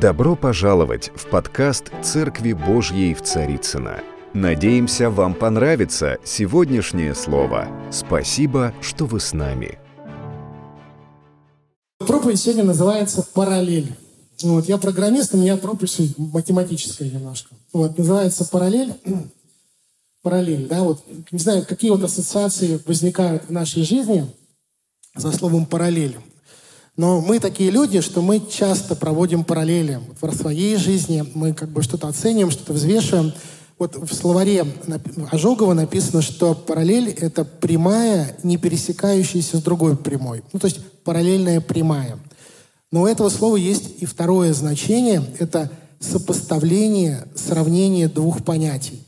Добро пожаловать в подкаст «Церкви Божьей в Царицына. Надеемся, вам понравится сегодняшнее слово. Спасибо, что вы с нами. Проповедь сегодня называется «Параллель». Вот, я программист, у меня проповедь математическая немножко. Вот, называется «Параллель». Параллель, да, вот, не знаю, какие вот ассоциации возникают в нашей жизни за словом «параллель». Но мы такие люди, что мы часто проводим параллели в своей жизни. Мы как бы что-то оцениваем, что-то взвешиваем. Вот в словаре Ожогова написано, что параллель — это прямая, не пересекающаяся с другой прямой. Ну, то есть параллельная прямая. Но у этого слова есть и второе значение — это сопоставление, сравнение двух понятий.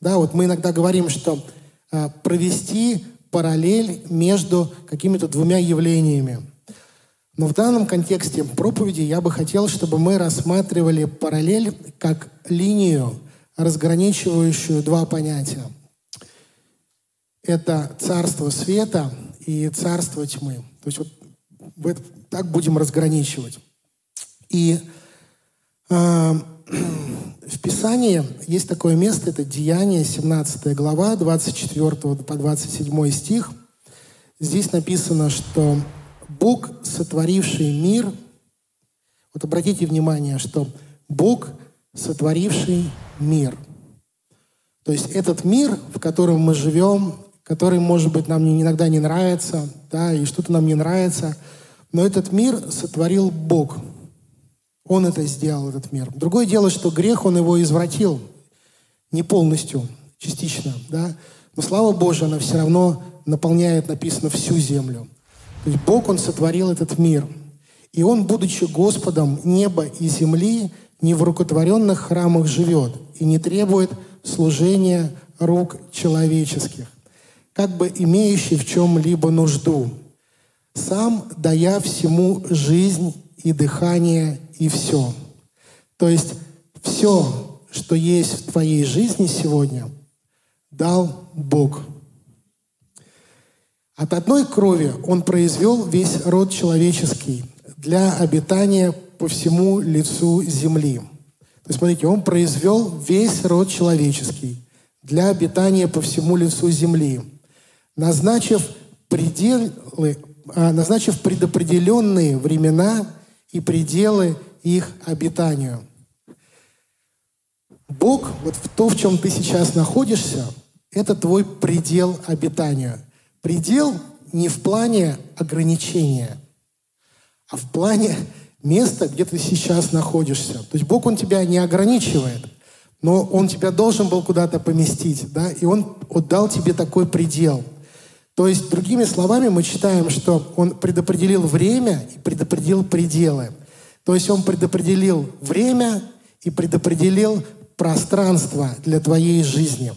Да, вот мы иногда говорим, что э, провести параллель между какими-то двумя явлениями. Но в данном контексте проповеди я бы хотел, чтобы мы рассматривали параллель как линию, разграничивающую два понятия. Это царство света и царство тьмы. То есть вот так будем разграничивать. И э, в Писании есть такое место, это Деяние, 17 глава, 24 по 27 стих. Здесь написано, что Бог, сотворивший мир, вот обратите внимание, что Бог, сотворивший мир. То есть этот мир, в котором мы живем, который, может быть, нам иногда не нравится, да, и что-то нам не нравится, но этот мир сотворил Бог. Он это сделал, этот мир. Другое дело, что грех, он его извратил. Не полностью, частично, да. Но слава Божия, она все равно наполняет, написано, всю землю. То есть Бог, Он сотворил этот мир. И Он, будучи Господом неба и земли, не в рукотворенных храмах живет и не требует служения рук человеческих, как бы имеющий в чем-либо нужду, сам дая всему жизнь и дыхание и все. То есть все, что есть в твоей жизни сегодня, дал Бог – от одной крови он произвел весь род человеческий для обитания по всему лицу земли. То есть, смотрите, он произвел весь род человеческий для обитания по всему лицу земли, назначив пределы, а, назначив предопределенные времена и пределы их обитанию. Бог, вот в то, в чем ты сейчас находишься, это твой предел обитания – Предел не в плане ограничения, а в плане места, где ты сейчас находишься. То есть Бог, Он тебя не ограничивает, но Он тебя должен был куда-то поместить, да, и Он отдал тебе такой предел. То есть, другими словами, мы читаем, что Он предопределил время и предопределил пределы. То есть Он предопределил время и предопределил пространство для твоей жизни.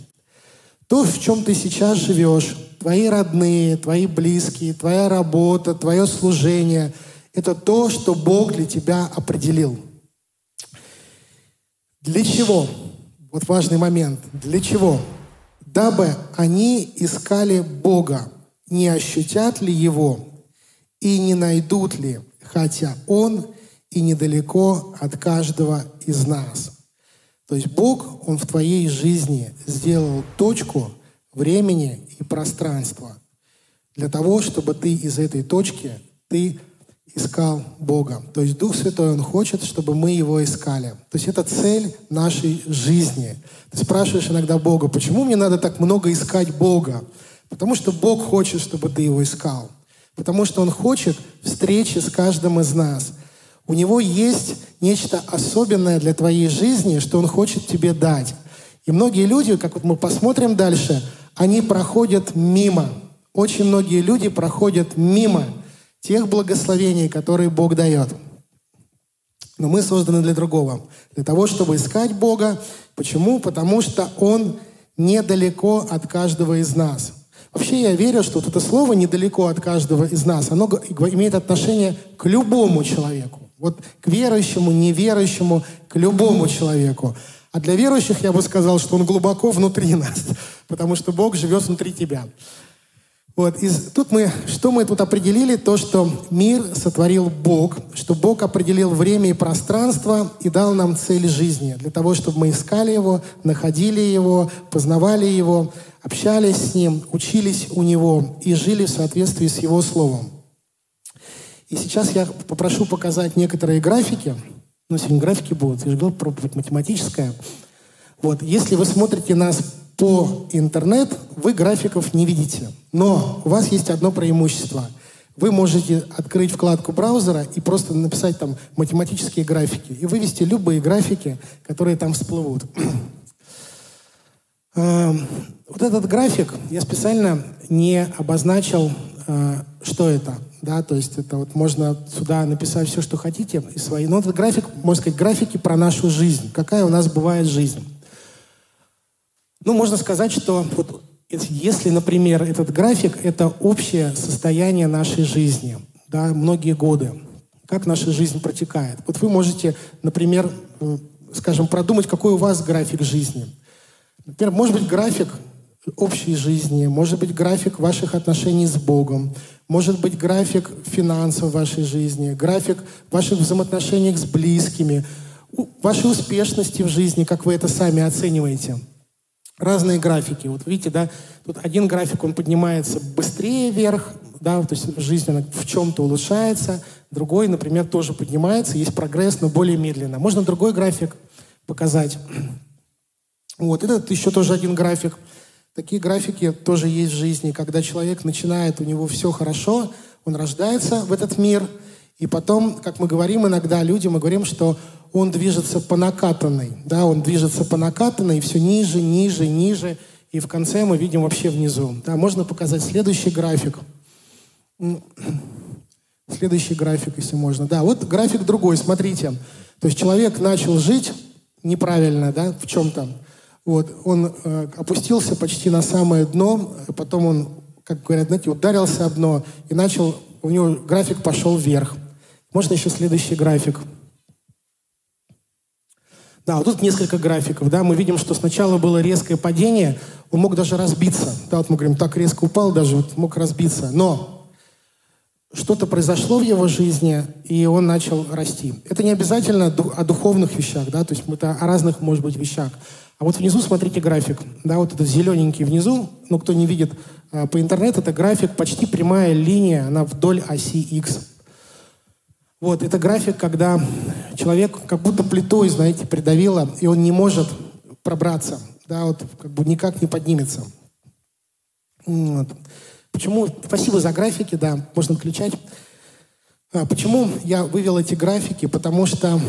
То, в чем ты сейчас живешь, твои родные, твои близкие, твоя работа, твое служение – это то, что Бог для тебя определил. Для чего? Вот важный момент. Для чего? Дабы они искали Бога, не ощутят ли Его и не найдут ли, хотя Он и недалеко от каждого из нас. То есть Бог, Он в твоей жизни сделал точку времени и пространства для того, чтобы ты из этой точки, ты искал Бога. То есть Дух Святой, Он хочет, чтобы мы Его искали. То есть это цель нашей жизни. Ты спрашиваешь иногда Бога, почему мне надо так много искать Бога? Потому что Бог хочет, чтобы ты Его искал. Потому что Он хочет встречи с каждым из нас. У Него есть нечто особенное для твоей жизни, что Он хочет тебе дать. И многие люди, как вот мы посмотрим дальше, они проходят мимо. Очень многие люди проходят мимо тех благословений, которые Бог дает. Но мы созданы для другого. Для того, чтобы искать Бога. Почему? Потому что Он недалеко от каждого из нас. Вообще я верю, что вот это слово «недалеко от каждого из нас», оно имеет отношение к любому человеку. Вот к верующему, неверующему, к любому человеку. А для верующих я бы сказал, что он глубоко внутри нас, потому что Бог живет внутри тебя. Вот, и тут мы, что мы тут определили? То, что мир сотворил Бог, что Бог определил время и пространство и дал нам цель жизни, для того, чтобы мы искали Его, находили Его, познавали Его, общались с Ним, учились у Него и жили в соответствии с Его Словом. И сейчас я попрошу показать некоторые графики. Ну, сегодня графики будут. Я же говорил, проповедь математическая. Вот, если вы смотрите нас по интернет, вы графиков не видите. Но у вас есть одно преимущество. Вы можете открыть вкладку браузера и просто написать там математические графики и вывести любые графики, которые там всплывут. Эм, вот этот график я специально не обозначил, э, что это. Да, то есть это вот можно сюда написать все, что хотите, и свои. Но этот график, можно сказать, графики про нашу жизнь. Какая у нас бывает жизнь. Ну, можно сказать, что вот если, например, этот график — это общее состояние нашей жизни, да, многие годы, как наша жизнь протекает. Вот вы можете, например, э, скажем, продумать, какой у вас график жизни. Например, может быть график общей жизни, может быть график ваших отношений с Богом, может быть график финансов в вашей жизни, график ваших взаимоотношений с близкими, вашей успешности в жизни, как вы это сами оцениваете – разные графики. Вот видите, да, тут один график, он поднимается быстрее вверх, да, то есть жизнь она в чем-то улучшается, другой, например, тоже поднимается, есть прогресс, но более медленно. Можно другой график показать. Вот, этот еще тоже один график. Такие графики тоже есть в жизни, когда человек начинает, у него все хорошо, он рождается в этот мир, и потом, как мы говорим иногда людям, мы говорим, что он движется по накатанной, да, он движется по накатанной, все ниже, ниже, ниже, и в конце мы видим вообще внизу. Да, можно показать следующий график. Следующий график, если можно. Да, вот график другой, смотрите. То есть человек начал жить неправильно, да, в чем-то. Вот, он э, опустился почти на самое дно, потом он, как говорят, знаете, ударился об дно и начал, у него график пошел вверх. Можно еще следующий график. Да, вот тут несколько графиков, да, мы видим, что сначала было резкое падение, он мог даже разбиться, да, вот мы говорим, так резко упал даже, вот мог разбиться, но что-то произошло в его жизни, и он начал расти. Это не обязательно о духовных вещах, да, то есть это о разных, может быть, вещах. А вот внизу смотрите график, да, вот этот зелененький внизу, ну, кто не видит а, по интернету, это график, почти прямая линия, она вдоль оси X. Вот, это график, когда человек как будто плитой, знаете, придавило, и он не может пробраться, да, вот как бы никак не поднимется. Вот. Почему? Спасибо за графики, да, можно включать. А, почему я вывел эти графики? Потому что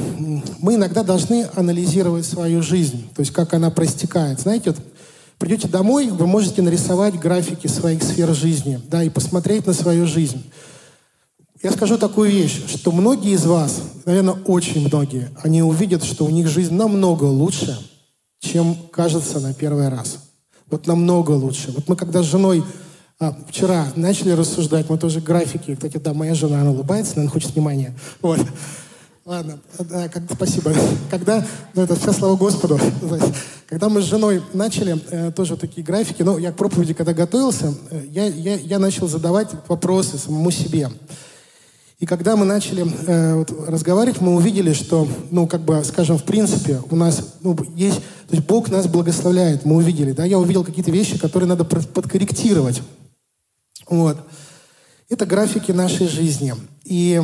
мы иногда должны анализировать свою жизнь, то есть как она проистекает. Знаете, вот придете домой, вы можете нарисовать графики своих сфер жизни, да, и посмотреть на свою жизнь. Я скажу такую вещь, что многие из вас, наверное, очень многие, они увидят, что у них жизнь намного лучше, чем кажется на первый раз. Вот намного лучше. Вот мы когда с женой а, вчера начали рассуждать, мы тоже графики, кстати, да, моя жена, она улыбается, она хочет внимания. Вот. Ладно, да, как, спасибо. Когда, ну это все слава Господу. Когда мы с женой начали э, тоже такие графики, ну я к проповеди когда готовился, э, я, я, я начал задавать вопросы самому себе. И когда мы начали э, вот, разговаривать, мы увидели, что, ну, как бы, скажем, в принципе, у нас ну, есть, то есть Бог нас благословляет, мы увидели, да, я увидел какие-то вещи, которые надо подкорректировать. Вот. Это графики нашей жизни. И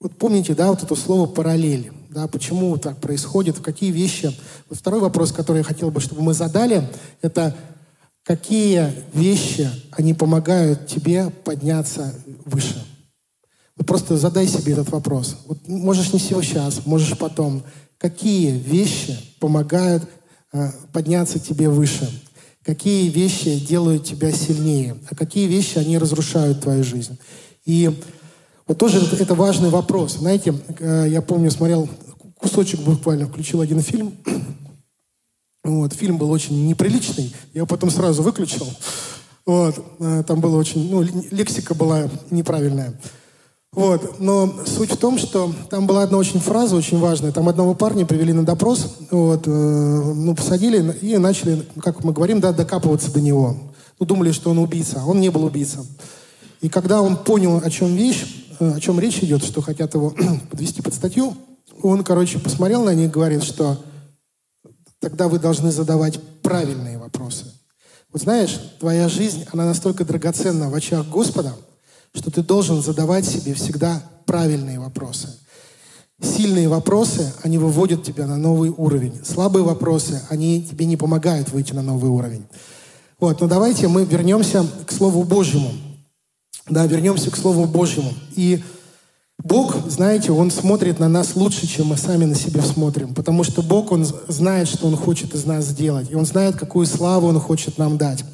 вот помните, да, вот это слово параллель, да, почему так происходит, какие вещи. Вот второй вопрос, который я хотел бы, чтобы мы задали, это какие вещи, они помогают тебе подняться выше. Вот просто задай себе этот вопрос. Вот можешь не сейчас, можешь потом. Какие вещи помогают э, подняться тебе выше? Какие вещи делают тебя сильнее? А какие вещи, они разрушают твою жизнь? И вот тоже это, важный вопрос. Знаете, э, я помню, смотрел кусочек буквально, включил один фильм, вот, фильм был очень неприличный, я его потом сразу выключил. Вот, э, там было очень, ну, лексика была неправильная. Вот, но суть в том, что там была одна очень фраза очень важная. Там одного парня привели на допрос, вот, э, ну, посадили и начали, как мы говорим, да, докапываться до него. Ну, думали, что он убийца, а он не был убийцем. И когда он понял, о чем вещь, э, о чем речь идет, что хотят его подвести под статью, он, короче, посмотрел на них и говорит, что тогда вы должны задавать правильные вопросы. Вот знаешь, твоя жизнь, она настолько драгоценна в очах Господа, что ты должен задавать себе всегда правильные вопросы. Сильные вопросы, они выводят тебя на новый уровень. Слабые вопросы, они тебе не помогают выйти на новый уровень. Вот, но давайте мы вернемся к Слову Божьему. Да, вернемся к Слову Божьему. И Бог, знаете, Он смотрит на нас лучше, чем мы сами на себя смотрим. Потому что Бог, Он знает, что Он хочет из нас сделать. И Он знает, какую славу Он хочет нам дать.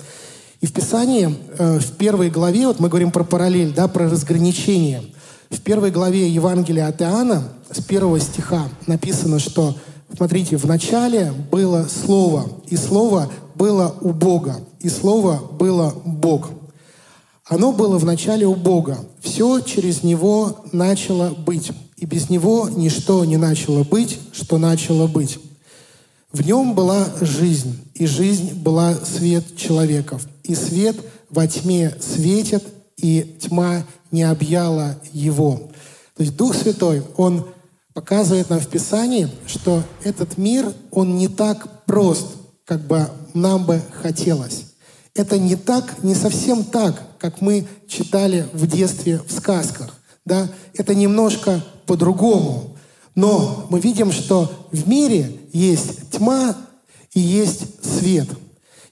И в Писании, э, в первой главе, вот мы говорим про параллель, да, про разграничение. В первой главе Евангелия от Иоанна, с первого стиха, написано, что, смотрите, в начале было Слово, и Слово было у Бога, и Слово было Бог. Оно было в начале у Бога. Все через Него начало быть. И без Него ничто не начало быть, что начало быть. В нем была жизнь, и жизнь была свет человеков. И свет во тьме светит, и тьма не объяла его. То есть Дух Святой, Он показывает нам в Писании, что этот мир, он не так прост, как бы нам бы хотелось. Это не так, не совсем так, как мы читали в детстве в сказках. Да? Это немножко по-другому. Но мы видим, что в мире есть тьма и есть свет.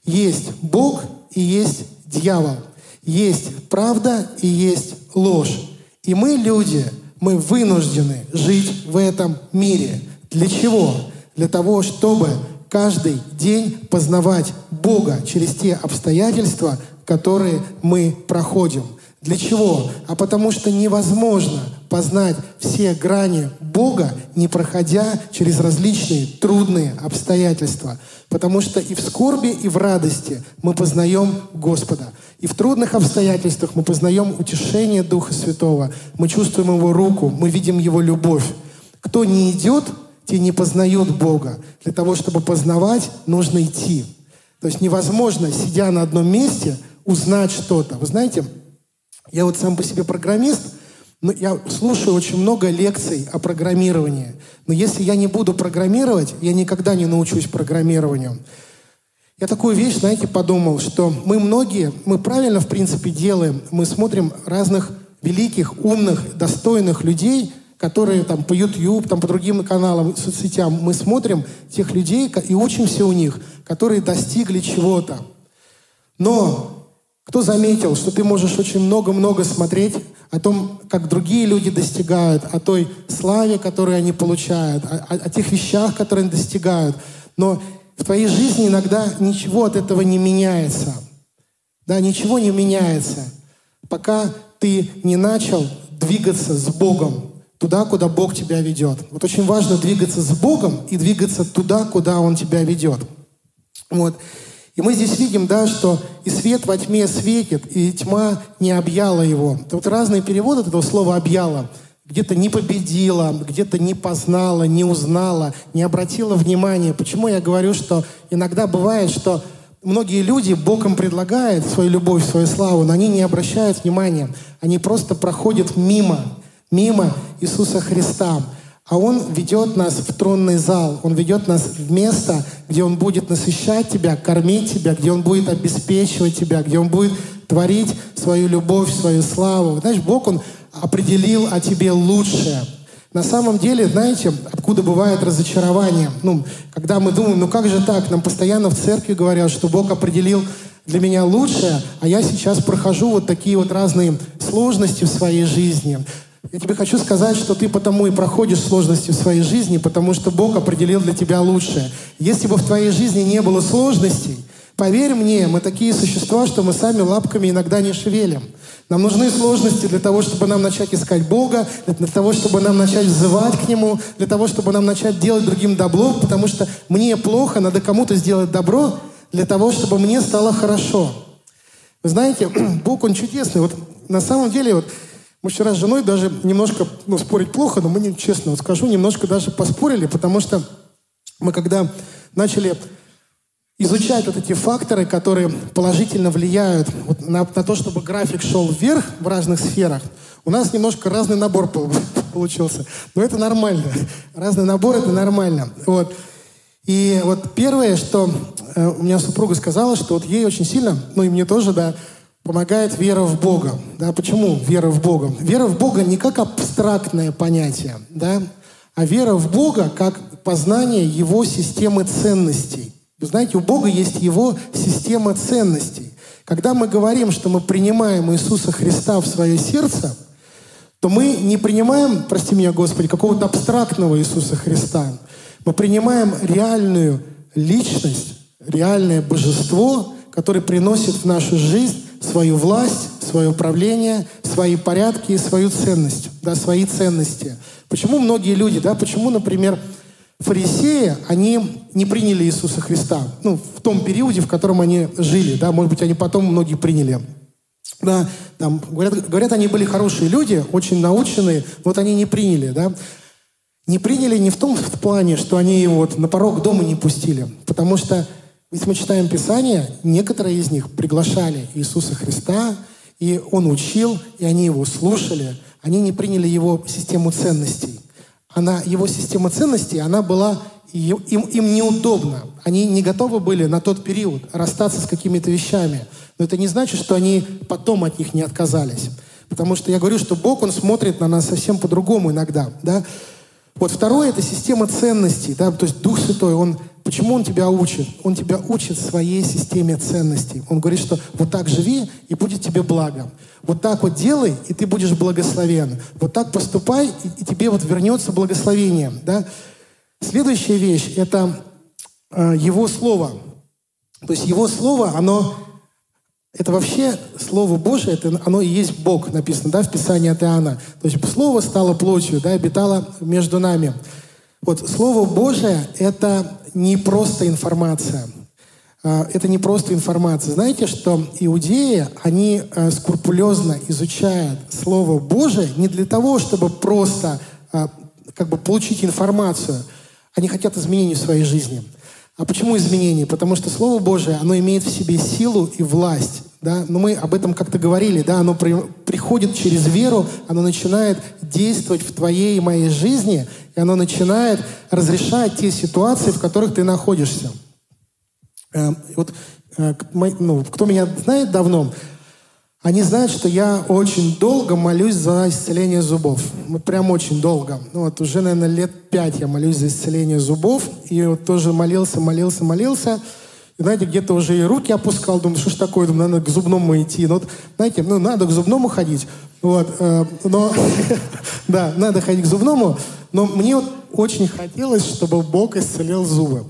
Есть Бог и есть дьявол. Есть правда и есть ложь. И мы, люди, мы вынуждены жить в этом мире. Для чего? Для того, чтобы каждый день познавать Бога через те обстоятельства, которые мы проходим. Для чего? А потому что невозможно познать все грани Бога, не проходя через различные трудные обстоятельства. Потому что и в скорби, и в радости мы познаем Господа. И в трудных обстоятельствах мы познаем утешение Духа Святого. Мы чувствуем Его руку, мы видим Его любовь. Кто не идет те не познают Бога. Для того, чтобы познавать, нужно идти. То есть невозможно, сидя на одном месте, узнать что-то. Вы знаете, я вот сам по себе программист, но я слушаю очень много лекций о программировании. Но если я не буду программировать, я никогда не научусь программированию. Я такую вещь, знаете, подумал, что мы многие, мы правильно, в принципе, делаем. Мы смотрим разных великих, умных, достойных людей – которые там по YouTube, там по другим каналам, соцсетям, мы смотрим тех людей и учимся у них, которые достигли чего-то. Но кто заметил, что ты можешь очень много-много смотреть о том, как другие люди достигают, о той славе, которую они получают, о, о, о тех вещах, которые они достигают. Но в твоей жизни иногда ничего от этого не меняется. Да, ничего не меняется, пока ты не начал двигаться с Богом туда, куда Бог тебя ведет. Вот очень важно двигаться с Богом и двигаться туда, куда Он тебя ведет. Вот. И мы здесь видим, да, что и свет во тьме светит, и тьма не объяла его. Вот разные переводы этого слова «объяла». Где-то не победила, где-то не познала, не узнала, не обратила внимания. Почему я говорю, что иногда бывает, что многие люди Богом предлагают свою любовь, свою славу, но они не обращают внимания. Они просто проходят мимо мимо Иисуса Христа. А Он ведет нас в тронный зал, Он ведет нас в место, где Он будет насыщать тебя, кормить тебя, где Он будет обеспечивать тебя, где Он будет творить свою любовь, свою славу. Знаешь, Бог, Он определил о тебе лучшее. На самом деле, знаете, откуда бывает разочарование? Ну, когда мы думаем, ну как же так? Нам постоянно в церкви говорят, что Бог определил для меня лучшее, а я сейчас прохожу вот такие вот разные сложности в своей жизни. Я тебе хочу сказать, что ты потому и проходишь сложности в своей жизни, потому что Бог определил для тебя лучшее. Если бы в твоей жизни не было сложностей, поверь мне, мы такие существа, что мы сами лапками иногда не шевелим. Нам нужны сложности для того, чтобы нам начать искать Бога, для того, чтобы нам начать взывать к Нему, для того, чтобы нам начать делать другим добро, потому что мне плохо, надо кому-то сделать добро для того, чтобы мне стало хорошо. Вы знаете, Бог, Он чудесный. Вот на самом деле, вот мы вчера с женой даже немножко, ну, спорить плохо, но мы, не, честно вот скажу, немножко даже поспорили, потому что мы когда начали изучать вот эти факторы, которые положительно влияют вот на, на то, чтобы график шел вверх в разных сферах, у нас немножко разный набор получился. Но это нормально. Разный набор — это нормально. Вот. И вот первое, что э, у меня супруга сказала, что вот ей очень сильно, ну и мне тоже, да, помогает вера в Бога. Да, почему вера в Бога? Вера в Бога не как абстрактное понятие, да, а вера в Бога как познание Его системы ценностей. Вы знаете, у Бога есть Его система ценностей. Когда мы говорим, что мы принимаем Иисуса Христа в свое сердце, то мы не принимаем, прости меня, Господи, какого-то абстрактного Иисуса Христа. Мы принимаем реальную личность, реальное божество, которое приносит в нашу жизнь свою власть, свое управление, свои порядки и свою ценность, да, свои ценности. Почему многие люди, да, почему, например, фарисеи, они не приняли Иисуса Христа, ну, в том периоде, в котором они жили, да, может быть, они потом многие приняли. Да, там, говорят, говорят, они были хорошие люди, очень наученные, вот они не приняли, да. Не приняли не в том в плане, что они его вот на порог дома не пустили, потому что, если мы читаем Писание, некоторые из них приглашали Иисуса Христа, и Он учил, и они Его слушали, они не приняли Его систему ценностей. Она, его система ценностей, она была им, им неудобно. Они не готовы были на тот период расстаться с какими-то вещами. Но это не значит, что они потом от них не отказались. Потому что я говорю, что Бог, Он смотрит на нас совсем по-другому иногда. Да? Вот второе – это система ценностей. Да? То есть Дух Святой, Он, почему Он тебя учит? Он тебя учит своей системе ценностей. Он говорит, что вот так живи, и будет тебе благо. Вот так вот делай, и ты будешь благословен. Вот так поступай, и, и тебе вот вернется благословение. Да? Следующая вещь – это э, Его Слово. То есть Его Слово, оно это вообще Слово Божие, это, оно и есть Бог, написано да, в Писании от Иоанна. То есть Слово стало плотью, да, обитало между нами. Вот Слово Божие — это не просто информация. А, это не просто информация. Знаете, что иудеи, они а, скрупулезно изучают Слово Божие не для того, чтобы просто а, как бы получить информацию. Они хотят изменений в своей жизни. А почему изменения? Потому что Слово Божие, оно имеет в себе силу и власть. Да? Но мы об этом как-то говорили. Да? Оно при, приходит через веру, оно начинает действовать в твоей и моей жизни, и оно начинает разрешать те ситуации, в которых ты находишься. Э, вот, э, ну, кто меня знает давно, они знают, что я очень долго молюсь за исцеление зубов. Прям очень долго. Ну, вот уже, наверное, лет пять я молюсь за исцеление зубов. И вот тоже молился, молился, молился. И, знаете, где-то уже и руки опускал. Думаю, что ж такое? Думаю, надо к зубному идти. Ну, вот, знаете, ну, надо к зубному ходить. Вот, э, но, да, надо ходить к зубному. Но мне вот очень хотелось, чтобы Бог исцелил зубы.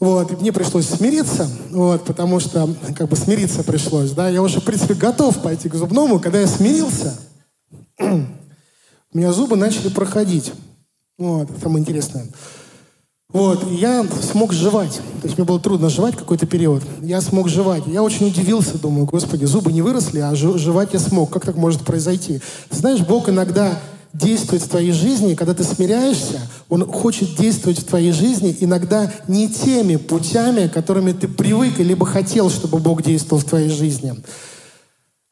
Вот, и мне пришлось смириться, вот, потому что как бы смириться пришлось, да. Я уже, в принципе, готов пойти к зубному. Когда я смирился, у меня зубы начали проходить. Вот, самое интересное. Вот, я смог жевать. То есть мне было трудно жевать какой-то период. Я смог жевать. Я очень удивился, думаю, господи, зубы не выросли, а жевать я смог. Как так может произойти? Знаешь, Бог иногда действует в твоей жизни, когда ты смиряешься, Он хочет действовать в твоей жизни иногда не теми путями, которыми ты привык, либо хотел, чтобы Бог действовал в твоей жизни.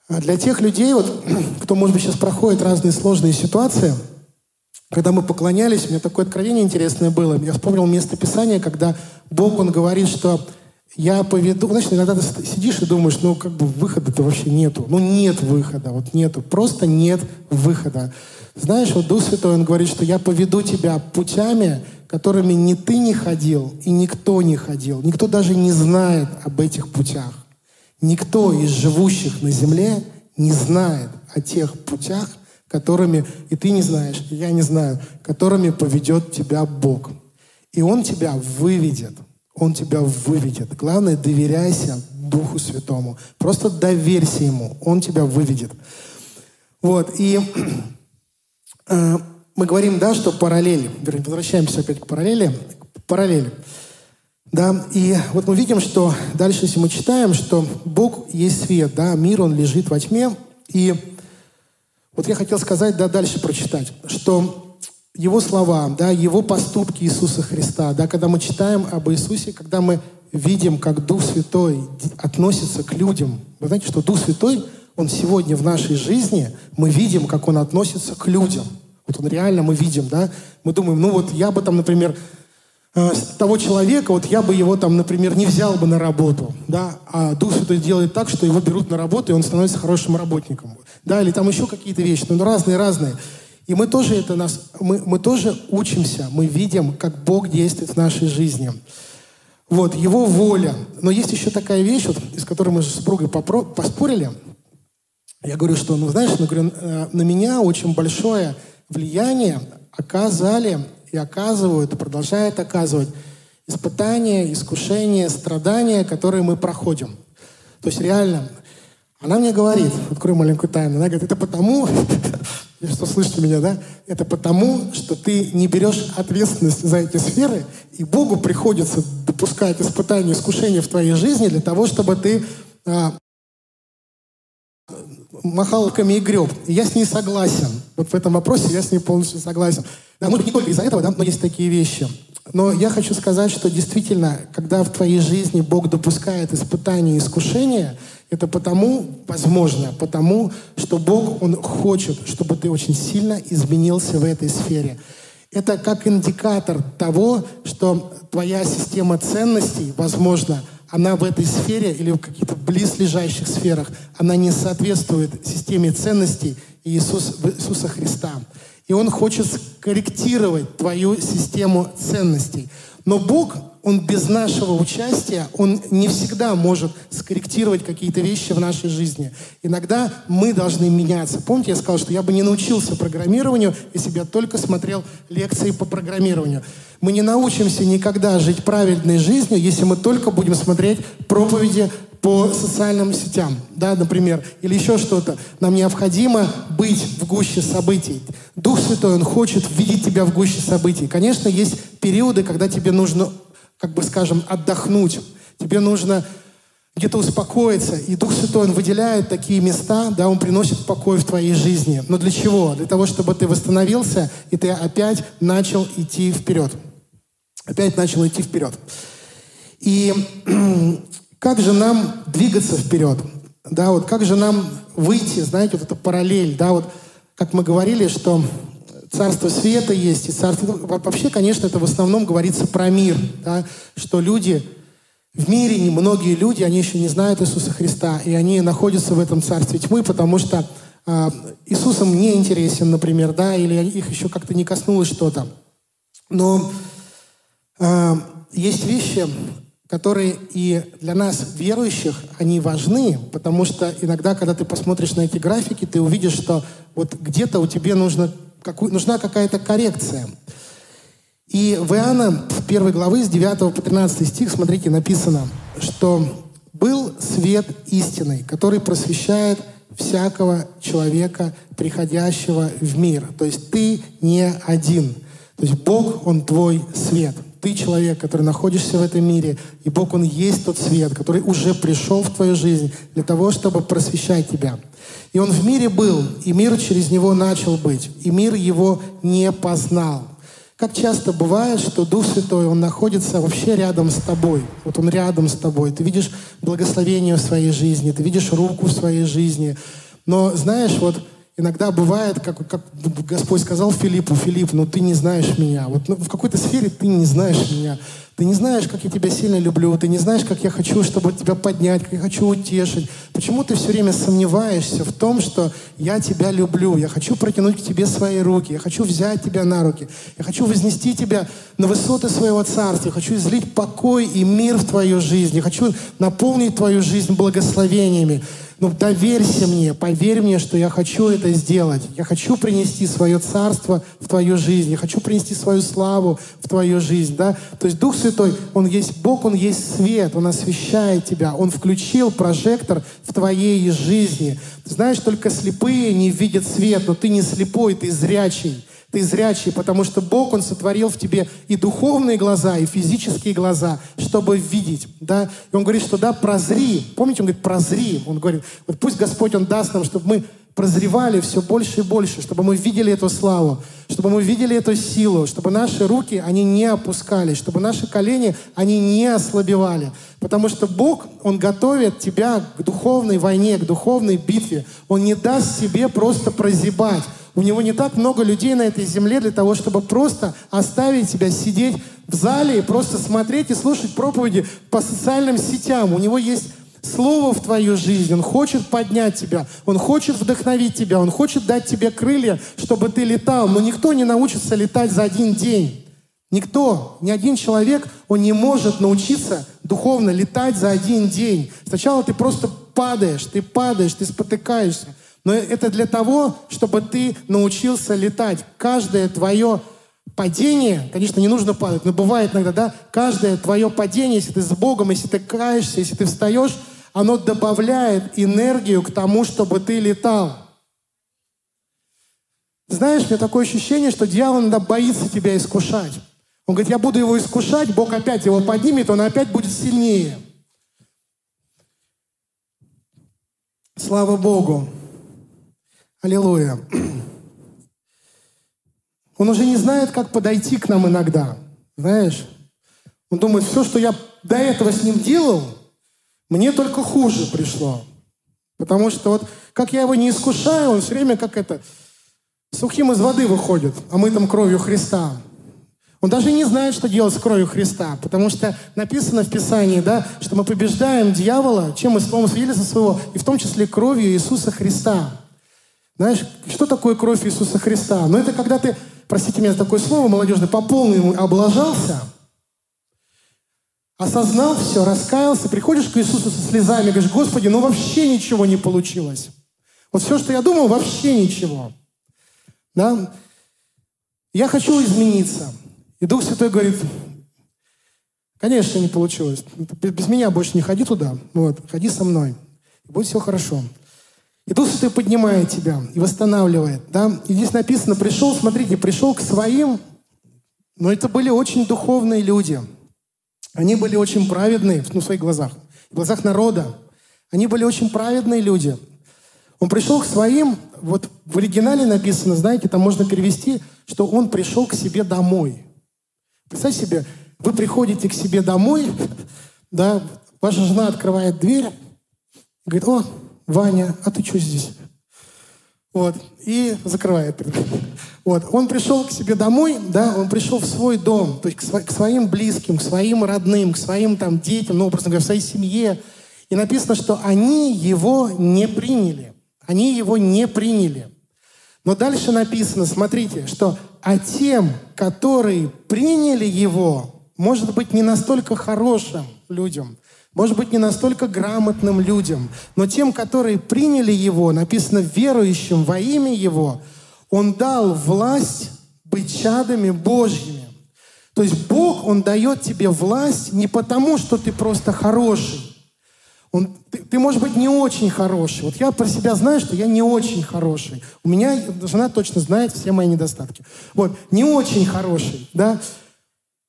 А для тех людей, вот, кто, может быть, сейчас проходит разные сложные ситуации, когда мы поклонялись, у меня такое откровение интересное было. Я вспомнил место Писания, когда Бог, Он говорит, что я поведу... Знаешь, иногда ты сидишь и думаешь, ну, как бы выхода-то вообще нету. Ну, нет выхода, вот нету. Просто нет выхода. Знаешь, вот Дух Святой, Он говорит, что я поведу тебя путями, которыми ни ты не ходил, и никто не ходил. Никто даже не знает об этих путях. Никто из живущих на земле не знает о тех путях, которыми, и ты не знаешь, и я не знаю, которыми поведет тебя Бог. И Он тебя выведет. Он тебя выведет. Главное, доверяйся Духу Святому. Просто доверься Ему. Он тебя выведет. Вот. И Э, мы говорим, да, что параллель, возвращаемся опять к параллели, параллели. Да, и вот мы видим, что дальше, если мы читаем, что Бог есть свет, да, мир, он лежит во тьме. И вот я хотел сказать, да, дальше прочитать, что его слова, да, его поступки Иисуса Христа, да, когда мы читаем об Иисусе, когда мы видим, как Дух Святой относится к людям. Вы знаете, что Дух Святой, Он сегодня в нашей жизни, мы видим, как Он относится к людям. Вот Он реально мы видим, да? Мы думаем, ну вот я бы там, например, э, того человека, вот я бы его там, например, не взял бы на работу, да, а Дух Святой делает так, что его берут на работу, и он становится хорошим работником, да, или там еще какие-то вещи, ну разные-разные. И мы тоже это нас, мы, мы тоже учимся, мы видим, как Бог действует в нашей жизни. Вот, Его воля. Но есть еще такая вещь, вот, из которой мы с супругой попро- поспорили. Я говорю, что, ну, знаешь, ну, говорю, э, на меня очень большое влияние оказали и оказывают, и продолжают оказывать испытания, искушения, страдания, которые мы проходим. То есть реально, она мне говорит, открою маленькую тайну, она говорит, это потому, что слышите меня, да? Это потому, что ты не берешь ответственность за эти сферы, и Богу приходится допускать испытания, искушения в твоей жизни для того, чтобы ты махалками и греб. И я с ней согласен. Вот в этом вопросе я с ней полностью согласен. Да, может не только из-за этого, да, но есть такие вещи. Но я хочу сказать, что действительно, когда в твоей жизни Бог допускает испытания и искушения, это потому, возможно, потому, что Бог, Он хочет, чтобы ты очень сильно изменился в этой сфере. Это как индикатор того, что твоя система ценностей, возможно, она в этой сфере или в каких-то близлежащих сферах, она не соответствует системе ценностей Иисус, Иисуса Христа. И Он хочет корректировать твою систему ценностей. Но Бог, Он без нашего участия, Он не всегда может скорректировать какие-то вещи в нашей жизни. Иногда мы должны меняться. Помните, я сказал, что я бы не научился программированию, если бы я только смотрел лекции по программированию. Мы не научимся никогда жить правильной жизнью, если мы только будем смотреть проповеди по социальным сетям, да, например, или еще что-то. Нам необходимо быть в гуще событий. Дух Святой, Он хочет видеть тебя в гуще событий. Конечно, есть периоды, когда тебе нужно, как бы скажем, отдохнуть. Тебе нужно где-то успокоиться. И Дух Святой, Он выделяет такие места, да, Он приносит покой в твоей жизни. Но для чего? Для того, чтобы ты восстановился, и ты опять начал идти вперед. Опять начал идти вперед. И как же нам двигаться вперед? Да, вот как же нам выйти, знаете, вот эта параллель, да, вот как мы говорили, что царство света есть, и царство... Вообще, конечно, это в основном говорится про мир, да, что люди в мире, многие люди, они еще не знают Иисуса Христа, и они находятся в этом царстве тьмы, потому что э, Иисусом не интересен, например, да, или их еще как-то не коснулось что-то. Но э, есть вещи, которые и для нас, верующих, они важны, потому что иногда, когда ты посмотришь на эти графики, ты увидишь, что вот где-то у тебя нужно, какую, нужна какая-то коррекция. И в Иоанна, в первой главы, с 9 по 13 стих, смотрите, написано, что «был свет истинный, который просвещает всякого человека, приходящего в мир». То есть ты не один. То есть Бог, Он твой свет ты человек, который находишься в этом мире, и Бог, Он есть тот свет, который уже пришел в твою жизнь для того, чтобы просвещать тебя. И Он в мире был, и мир через Него начал быть, и мир Его не познал. Как часто бывает, что Дух Святой, Он находится вообще рядом с тобой. Вот Он рядом с тобой. Ты видишь благословение в своей жизни, ты видишь руку в своей жизни. Но знаешь, вот Иногда бывает, как, как Господь сказал Филиппу, Филипп, ну ты не знаешь меня. Вот ну, в какой-то сфере ты не знаешь меня. Ты не знаешь, как я тебя сильно люблю. Ты не знаешь, как я хочу, чтобы тебя поднять, как я хочу утешить. Почему ты все время сомневаешься в том, что я тебя люблю? Я хочу протянуть к тебе свои руки. Я хочу взять тебя на руки. Я хочу вознести тебя на высоты своего царства. Я хочу излить покой и мир в твою жизнь. Я хочу наполнить твою жизнь благословениями. Ну, доверься мне, поверь мне, что я хочу это сделать. Я хочу принести свое царство в твою жизнь. Я хочу принести свою славу в твою жизнь. Да? То есть Дух Он есть Бог, Он есть свет, Он освещает тебя. Он включил прожектор в твоей жизни. Ты знаешь, только слепые не видят свет, но ты не слепой, ты зрячий ты зрячий, потому что Бог, Он сотворил в тебе и духовные глаза, и физические глаза, чтобы видеть, да. И Он говорит, что да, прозри. Помните, Он говорит, прозри. Он говорит, вот пусть Господь, Он даст нам, чтобы мы прозревали все больше и больше, чтобы мы видели эту славу, чтобы мы видели эту силу, чтобы наши руки, они не опускались, чтобы наши колени, они не ослабевали. Потому что Бог, Он готовит тебя к духовной войне, к духовной битве. Он не даст тебе просто прозябать. У него не так много людей на этой земле для того, чтобы просто оставить тебя сидеть в зале и просто смотреть и слушать проповеди по социальным сетям. У него есть Слово в твою жизнь. Он хочет поднять тебя. Он хочет вдохновить тебя. Он хочет дать тебе крылья, чтобы ты летал. Но никто не научится летать за один день. Никто, ни один человек, он не может научиться духовно летать за один день. Сначала ты просто падаешь, ты падаешь, ты спотыкаешься. Но это для того, чтобы ты научился летать. Каждое твое падение, конечно, не нужно падать, но бывает иногда, да, каждое твое падение, если ты с Богом, если ты каешься, если ты встаешь, оно добавляет энергию к тому, чтобы ты летал. Знаешь, у меня такое ощущение, что дьявол иногда боится тебя искушать. Он говорит, я буду его искушать, Бог опять его поднимет, он опять будет сильнее. Слава Богу. Аллилуйя. Он уже не знает, как подойти к нам иногда. Знаешь? Он думает, все, что я до этого с ним делал, мне только хуже пришло. Потому что вот как я его не искушаю, он все время как это, сухим из воды выходит, а мы там кровью Христа. Он даже не знает, что делать с кровью Христа, потому что написано в Писании, да, что мы побеждаем дьявола, чем мы словом свидетельства своего, и в том числе кровью Иисуса Христа. Знаешь, что такое кровь Иисуса Христа? Ну, это когда ты, простите меня за такое слово молодежное, по полному облажался – осознал все, раскаялся, приходишь к Иисусу со слезами, говоришь, Господи, ну вообще ничего не получилось. Вот все, что я думал, вообще ничего. Да? Я хочу измениться. И Дух Святой говорит, конечно, не получилось. Без меня больше не ходи туда. Вот, ходи со мной. И будет все хорошо. И Дух Святой поднимает тебя и восстанавливает. Да? И здесь написано, пришел, смотрите, пришел к своим, но это были очень духовные люди – они были очень праведные, ну, в своих глазах, в глазах народа. Они были очень праведные люди. Он пришел к своим, вот в оригинале написано, знаете, там можно перевести, что он пришел к себе домой. Представьте себе, вы приходите к себе домой, да, ваша жена открывает дверь, говорит, о, Ваня, а ты что здесь? Вот, и закрывает. Вот. Он пришел к себе домой, да, он пришел в свой дом, то есть к, к своим близким, к своим родным, к своим там детям, ну, образно говоря, в своей семье. И написано, что они его не приняли. Они его не приняли. Но дальше написано, смотрите, что а тем, которые приняли его, может быть, не настолько хорошим людям, может быть, не настолько грамотным людям, но тем, которые приняли Его, написано верующим во имя Его, Он дал власть быть чадами Божьими. То есть Бог, Он дает тебе власть не потому, что ты просто хороший. Он, ты, ты, может быть, не очень хороший. Вот я про себя знаю, что я не очень хороший. У меня жена точно знает все мои недостатки. Вот, не очень хороший, да.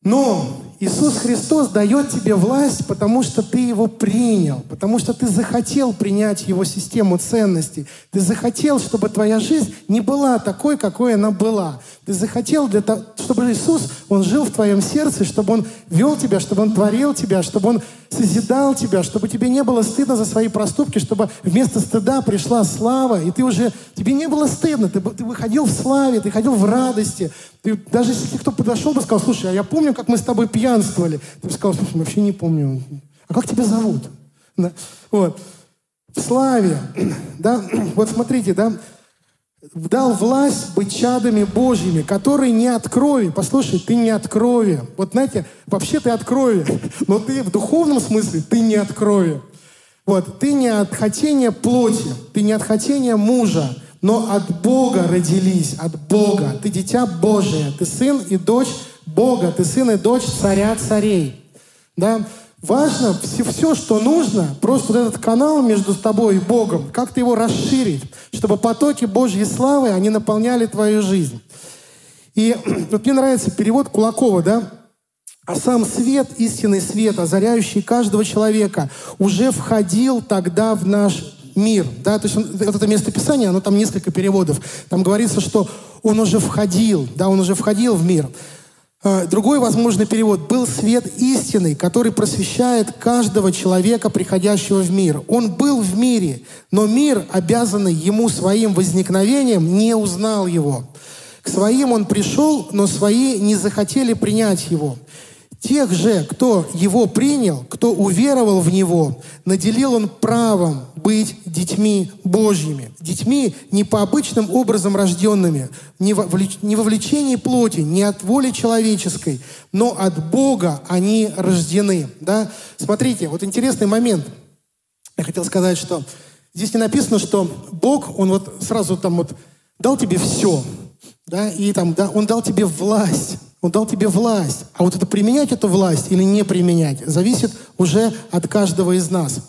Но Иисус Христос дает тебе власть, потому что ты его принял, потому что ты захотел принять его систему ценностей. Ты захотел, чтобы твоя жизнь не была такой, какой она была. Ты захотел, для того, чтобы Иисус, Он жил в твоем сердце, чтобы Он вел тебя, чтобы Он творил тебя, чтобы Он созидал тебя, чтобы тебе не было стыдно за свои проступки, чтобы вместо стыда пришла слава, и ты уже, тебе не было стыдно, ты, ты выходил в славе, ты ходил в радости. Ты, даже если кто подошел бы сказал, слушай, а я помню, как мы с тобой пьянствовали. Ты бы сказал, слушай, вообще не помню. А как тебя зовут? Да. Вот. В славе. Да? Вот смотрите, да, дал власть быть чадами Божьими, которые не от крови. Послушай, ты не от крови. Вот знаете, вообще ты от крови, но ты в духовном смысле ты не от крови. Вот, ты не от хотения плоти, ты не от хотения мужа, но от Бога родились, от Бога. Ты дитя Божие, ты сын и дочь Бога, ты сын и дочь царя царей. Да? Важно все, все, что нужно, просто вот этот канал между тобой и Богом, как-то его расширить, чтобы потоки Божьей славы, они наполняли твою жизнь. И вот мне нравится перевод Кулакова, да? А сам свет, истинный свет, озаряющий каждого человека, уже входил тогда в наш мир. Да? То есть он, вот это местописание, оно там несколько переводов. Там говорится, что он уже входил, да, он уже входил в мир. А, другой возможный перевод «был свет истины, который просвещает каждого человека, приходящего в мир». Он был в мире, но мир, обязанный ему своим возникновением, не узнал его. К своим он пришел, но свои не захотели принять его. Тех же, кто его принял, кто уверовал в него, наделил он правом быть детьми Божьими. Детьми не по обычным образом рожденными, не во, влечении плоти, не от воли человеческой, но от Бога они рождены. Да? Смотрите, вот интересный момент. Я хотел сказать, что здесь не написано, что Бог, Он вот сразу там вот дал тебе все, да, и там, да, Он дал тебе власть, он дал тебе власть. А вот это применять эту власть или не применять, зависит уже от каждого из нас.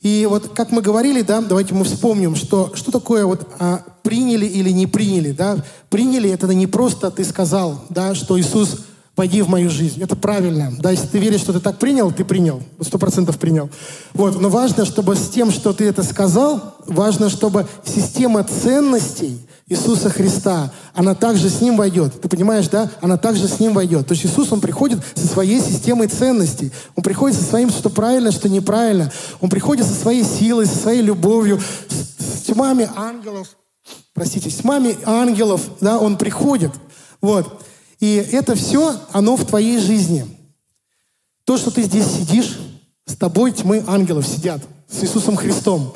И вот как мы говорили, да, давайте мы вспомним, что, что такое вот а, приняли или не приняли, да. Приняли это не просто ты сказал, да, что Иисус пойди в мою жизнь. Это правильно. Да, если ты веришь, что ты так принял, ты принял. Сто процентов принял. Вот. Но важно, чтобы с тем, что ты это сказал, важно, чтобы система ценностей Иисуса Христа, она также с ним войдет. Ты понимаешь, да? Она также с ним войдет. То есть Иисус, Он приходит со своей системой ценностей. Он приходит со своим, что правильно, что неправильно. Он приходит со своей силой, со своей любовью, с, с тьмами ангелов. Простите, с тьмами ангелов, да, Он приходит. Вот. И это все, оно в твоей жизни. То, что ты здесь сидишь, с тобой тьмы ангелов сидят, с Иисусом Христом.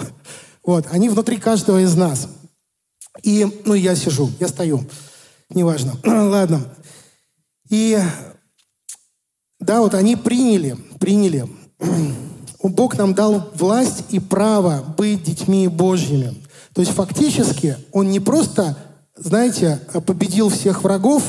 Вот, они внутри каждого из нас. И, ну, я сижу, я стою, неважно. Ладно. И, да, вот они приняли, приняли. Бог нам дал власть и право быть детьми Божьими. То есть фактически Он не просто, знаете, победил всех врагов,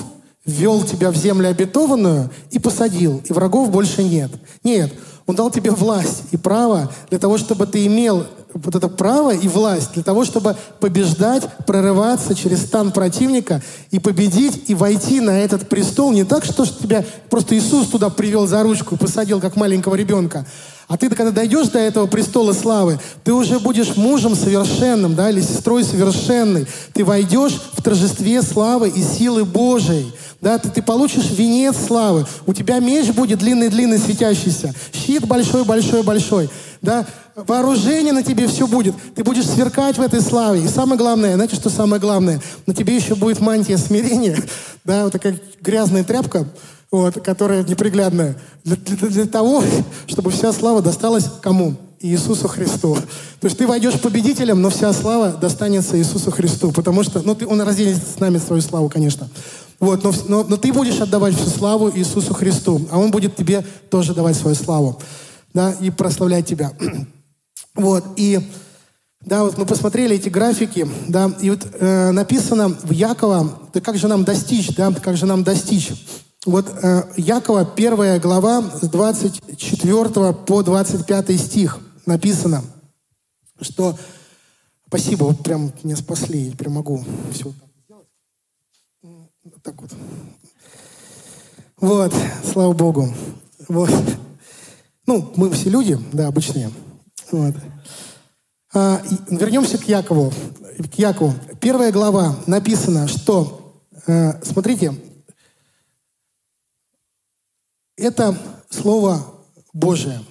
ввел тебя в землю обетованную и посадил, и врагов больше нет. Нет, Он дал тебе власть и право для того, чтобы ты имел вот это право и власть для того, чтобы побеждать, прорываться через стан противника и победить, и войти на этот престол не так, что тебя просто Иисус туда привел за ручку и посадил, как маленького ребенка, а ты, когда дойдешь до этого престола славы, ты уже будешь мужем совершенным, да, или сестрой совершенной. Ты войдешь в торжестве славы и силы Божией. Да, ты, ты получишь венец славы. У тебя меч будет длинный-длинный, светящийся. Щит большой-большой-большой. Да, вооружение на тебе все будет. Ты будешь сверкать в этой славе. И самое главное, знаете, что самое главное? На тебе еще будет мантия смирения. Да, вот такая грязная тряпка вот, которая неприглядная, для, для, для того, чтобы вся слава досталась кому? Иисусу Христу. То есть ты войдешь победителем, но вся слава достанется Иисусу Христу, потому что, ну, ты, Он разделит с нами свою славу, конечно. Вот, но, но, но ты будешь отдавать всю славу Иисусу Христу, а Он будет тебе тоже давать свою славу, да, и прославлять тебя. Вот, и, да, вот мы посмотрели эти графики, да, и вот э, написано в Якова, да как же нам достичь, да, как же нам достичь вот э, Якова, первая глава, с 24 по 25 стих написано, что... Спасибо, вот прям меня спасли, я прям могу все так вот. Вот, слава Богу. Вот. Ну, мы все люди, да, обычные. Вот. А, вернемся к Якову. К Якову. Первая глава написано, что, э, смотрите, это Слово Божие.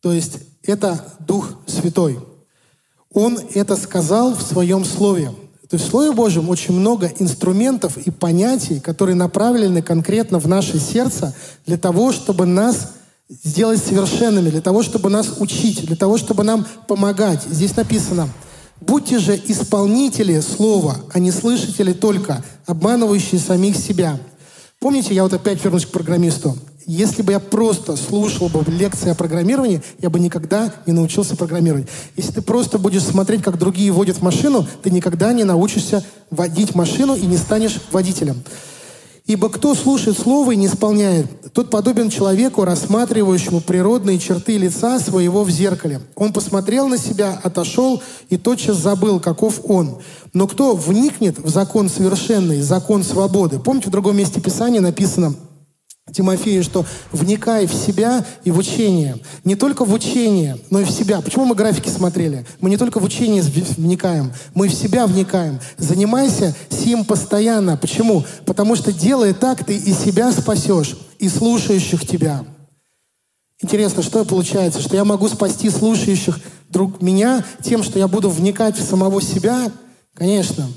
То есть это Дух Святой. Он это сказал в своем Слове. То есть в Слове Божьем очень много инструментов и понятий, которые направлены конкретно в наше сердце для того, чтобы нас сделать совершенными, для того, чтобы нас учить, для того, чтобы нам помогать. Здесь написано, «Будьте же исполнители слова, а не слышатели только, обманывающие самих себя». Помните, я вот опять вернусь к программисту. Если бы я просто слушал бы лекции о программировании, я бы никогда не научился программировать. Если ты просто будешь смотреть, как другие водят машину, ты никогда не научишься водить машину и не станешь водителем. Ибо кто слушает слово и не исполняет, тот подобен человеку, рассматривающему природные черты лица своего в зеркале. Он посмотрел на себя, отошел и тотчас забыл, каков он. Но кто вникнет в закон совершенный, закон свободы. Помните, в другом месте Писания написано – Тимофею, что вникай в себя и в учение. Не только в учение, но и в себя. Почему мы графики смотрели? Мы не только в учение вникаем, мы в себя вникаем. Занимайся сим постоянно. Почему? Потому что делая так, ты и себя спасешь, и слушающих тебя. Интересно, что получается? Что я могу спасти слушающих друг меня тем, что я буду вникать в самого себя? Конечно.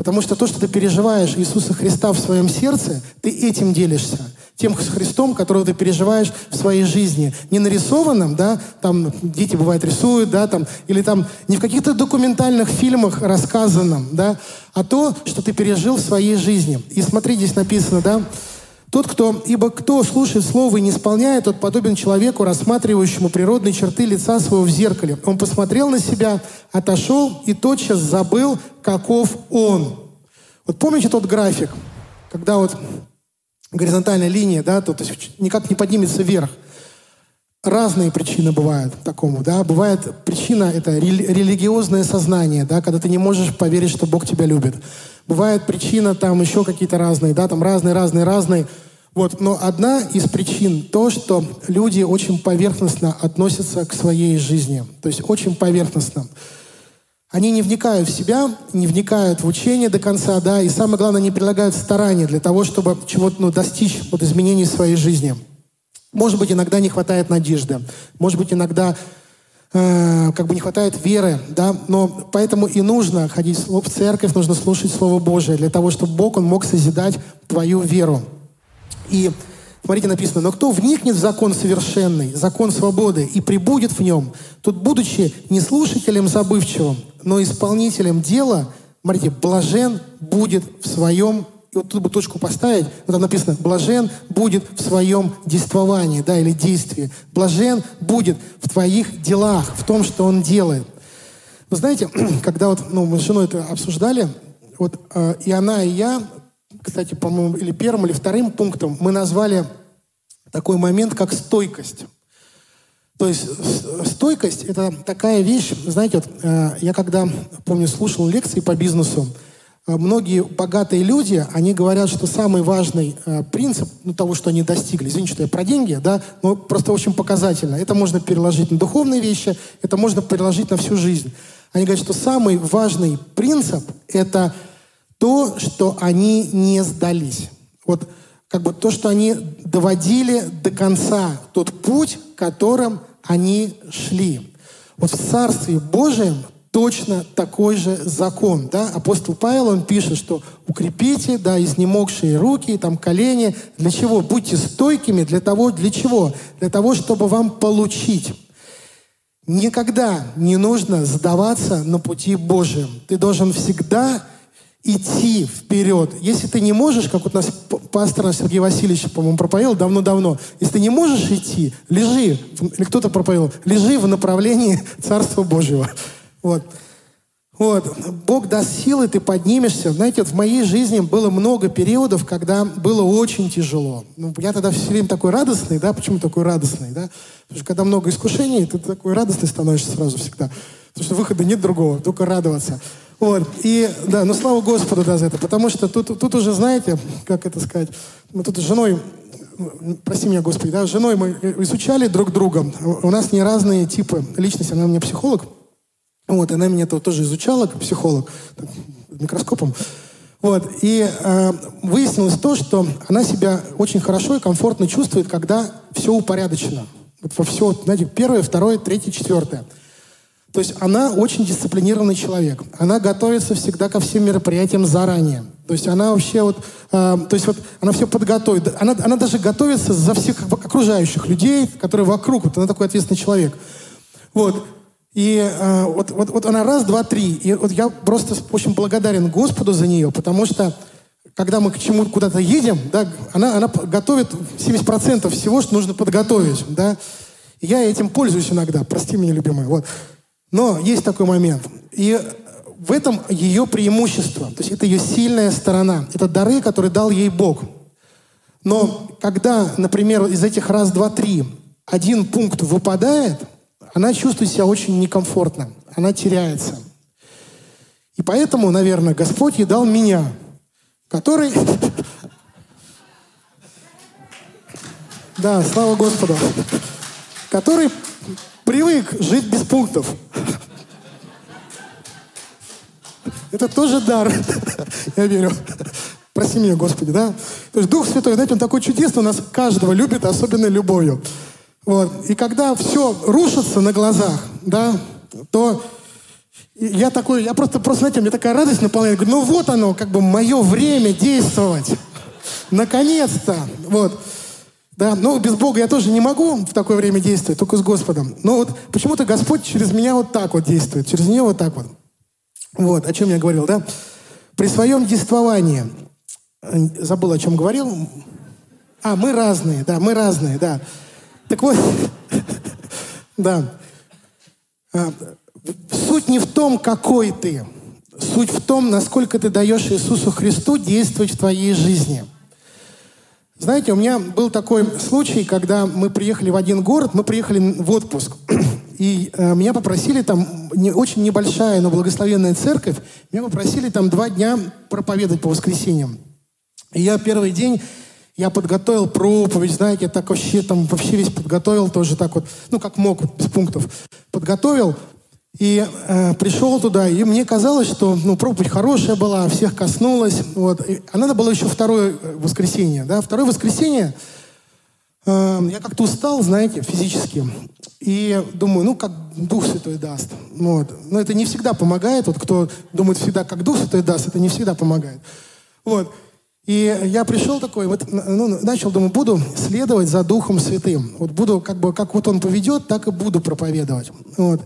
Потому что то, что ты переживаешь Иисуса Христа в своем сердце, ты этим делишься. Тем Христом, которого ты переживаешь в своей жизни. Не нарисованным, да, там дети бывает рисуют, да, там, или там не в каких-то документальных фильмах рассказанном, да, а то, что ты пережил в своей жизни. И смотри, здесь написано, да, тот, кто, ибо кто слушает слово и не исполняет, тот подобен человеку, рассматривающему природные черты лица своего в зеркале. Он посмотрел на себя, отошел и тотчас забыл, каков он. Вот помните тот график, когда вот горизонтальная линия, да, то, то есть никак не поднимется вверх. Разные причины бывают такому, да. Бывает причина — это религиозное сознание, да, когда ты не можешь поверить, что Бог тебя любит. Бывает причина там еще какие-то разные, да, там разные, разные, разные. Вот, но одна из причин то, что люди очень поверхностно относятся к своей жизни. То есть очень поверхностно. Они не вникают в себя, не вникают в учение до конца, да, и самое главное, не прилагают старания для того, чтобы чего-то ну, достичь вот, изменений в своей жизни. Может быть, иногда не хватает надежды. Может быть, иногда э, как бы не хватает веры, да, но поэтому и нужно ходить в церковь, нужно слушать Слово Божие для того, чтобы Бог, Он мог созидать твою веру. И Смотрите, написано, но кто вникнет в закон совершенный, закон свободы, и прибудет в нем, тот, будучи не слушателем забывчивым, но исполнителем дела, смотрите, блажен будет в своем, вот тут бы точку поставить, вот там написано, блажен будет в своем действовании, да, или действии. Блажен будет в твоих делах, в том, что он делает. Вы знаете, когда вот, ну, мы с женой это обсуждали, вот э, и она, и я кстати, по-моему, или первым, или вторым пунктом мы назвали такой момент, как стойкость. То есть стойкость – это такая вещь, знаете, вот, э, я когда, помню, слушал лекции по бизнесу, многие богатые люди, они говорят, что самый важный э, принцип ну, того, что они достигли, извините, что я про деньги, да, но просто очень показательно. Это можно переложить на духовные вещи, это можно переложить на всю жизнь. Они говорят, что самый важный принцип – это – то, что они не сдались. Вот как бы то, что они доводили до конца тот путь, которым они шли. Вот в Царстве Божьем точно такой же закон. Да? Апостол Павел, он пишет, что укрепите, да, изнемогшие руки, там, колени. Для чего? Будьте стойкими. Для того, для чего? Для того, чтобы вам получить. Никогда не нужно сдаваться на пути Божьем. Ты должен всегда идти вперед. Если ты не можешь, как вот нас пастор наш Сергей Васильевич, по-моему, проповедовал давно-давно, если ты не можешь идти, лежи, или кто-то проповедовал, лежи в направлении Царства Божьего. Вот. Вот. Бог даст силы, ты поднимешься. Знаете, вот в моей жизни было много периодов, когда было очень тяжело. Ну, я тогда все время такой радостный, да, почему такой радостный, да? Потому что когда много искушений, ты такой радостный становишься сразу всегда. Потому что выхода нет другого, только радоваться. Вот. И, да, ну слава Господу да, за это. Потому что тут, тут уже, знаете, как это сказать, мы тут с женой, прости меня, Господи, да, с женой мы изучали друг друга. У нас не разные типы личности. Она у меня психолог. Вот, она меня -то тоже изучала как психолог, микроскопом. Вот, и э, выяснилось то, что она себя очень хорошо и комфортно чувствует, когда все упорядочено. Вот во все, знаете, первое, второе, третье, четвертое. То есть она очень дисциплинированный человек. Она готовится всегда ко всем мероприятиям заранее. То есть она вообще вот, э, то есть вот она все подготовит. Она, она даже готовится за всех окружающих людей, которые вокруг. Вот она такой ответственный человек. Вот. И э, вот, вот, вот она раз, два, три. И вот я просто очень благодарен Господу за нее, потому что когда мы к чему куда-то едем, да, она, она готовит 70% всего, что нужно подготовить. Да. Я этим пользуюсь иногда. Прости меня, любимая. Вот. Но есть такой момент. И в этом ее преимущество. То есть это ее сильная сторона. Это дары, которые дал ей Бог. Но когда, например, из этих раз, два, три один пункт выпадает, она чувствует себя очень некомфортно. Она теряется. И поэтому, наверное, Господь ей дал меня, который Да, слава Господу. Который привык жить без пунктов. Это тоже дар, я верю. Прости меня, Господи, да? То есть Дух Святой, знаете, Он такой чудесный, у нас каждого любит особенной любовью. Вот. И когда все рушится на глазах, да, то я такой, я просто, просто, знаете, мне такая радость наполняет. Говорю, ну вот оно, как бы мое время действовать. Наконец-то. Вот. Да, но без Бога я тоже не могу в такое время действовать, только с Господом. Но вот почему-то Господь через меня вот так вот действует, через нее вот так вот. Вот, о чем я говорил, да? При своем действовании, забыл, о чем говорил. А, мы разные, да, мы разные, да. Так вот, да. А, суть не в том, какой ты. Суть в том, насколько ты даешь Иисусу Христу действовать в твоей жизни. Знаете, у меня был такой случай, когда мы приехали в один город, мы приехали в отпуск. И э, меня попросили там, не, очень небольшая, но благословенная церковь, меня попросили там два дня проповедовать по воскресеньям. И я первый день, я подготовил проповедь, знаете, я так вообще там, вообще весь подготовил тоже так вот, ну как мог, без пунктов. Подготовил, и э, пришел туда, и мне казалось, что ну, проповедь хорошая была, всех коснулась. Вот. И, а надо было еще второе э, воскресенье. Да? Второе воскресенье э, я как-то устал, знаете, физически. И думаю, ну, как Дух Святой даст. Вот. Но это не всегда помогает. Вот кто думает всегда, как Дух Святой даст, это не всегда помогает. Вот. И я пришел такой, вот, ну, начал, думаю, буду следовать за Духом Святым. Вот буду, как бы, как вот Он поведет, так и буду проповедовать. Вот.